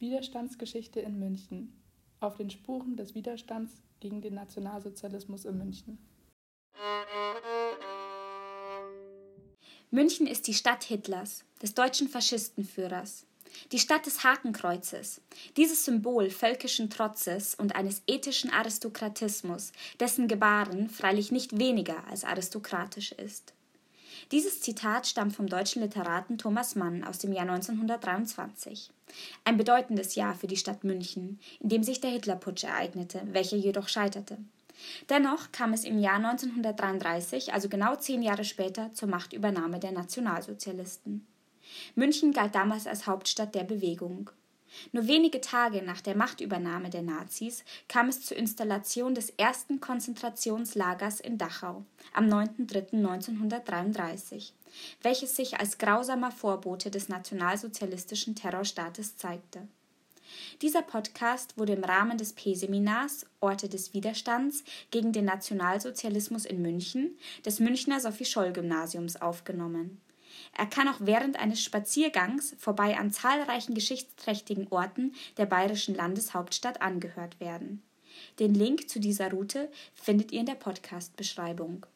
Widerstandsgeschichte in München. Auf den Spuren des Widerstands gegen den Nationalsozialismus in München. München ist die Stadt Hitlers, des deutschen Faschistenführers. Die Stadt des Hakenkreuzes, dieses Symbol völkischen Trotzes und eines ethischen Aristokratismus, dessen Gebaren freilich nicht weniger als aristokratisch ist. Dieses Zitat stammt vom deutschen Literaten Thomas Mann aus dem Jahr 1923. Ein bedeutendes Jahr für die Stadt München, in dem sich der Hitlerputsch ereignete, welcher jedoch scheiterte. Dennoch kam es im Jahr 1933, also genau zehn Jahre später, zur Machtübernahme der Nationalsozialisten. München galt damals als Hauptstadt der Bewegung. Nur wenige Tage nach der Machtübernahme der Nazis kam es zur Installation des ersten Konzentrationslagers in Dachau am 9.3.1933, welches sich als grausamer Vorbote des nationalsozialistischen Terrorstaates zeigte. Dieser Podcast wurde im Rahmen des P-Seminars Orte des Widerstands gegen den Nationalsozialismus in München des Münchner Sophie-Scholl-Gymnasiums aufgenommen. Er kann auch während eines Spaziergangs vorbei an zahlreichen geschichtsträchtigen Orten der bayerischen Landeshauptstadt angehört werden. Den Link zu dieser Route findet ihr in der Podcast-Beschreibung.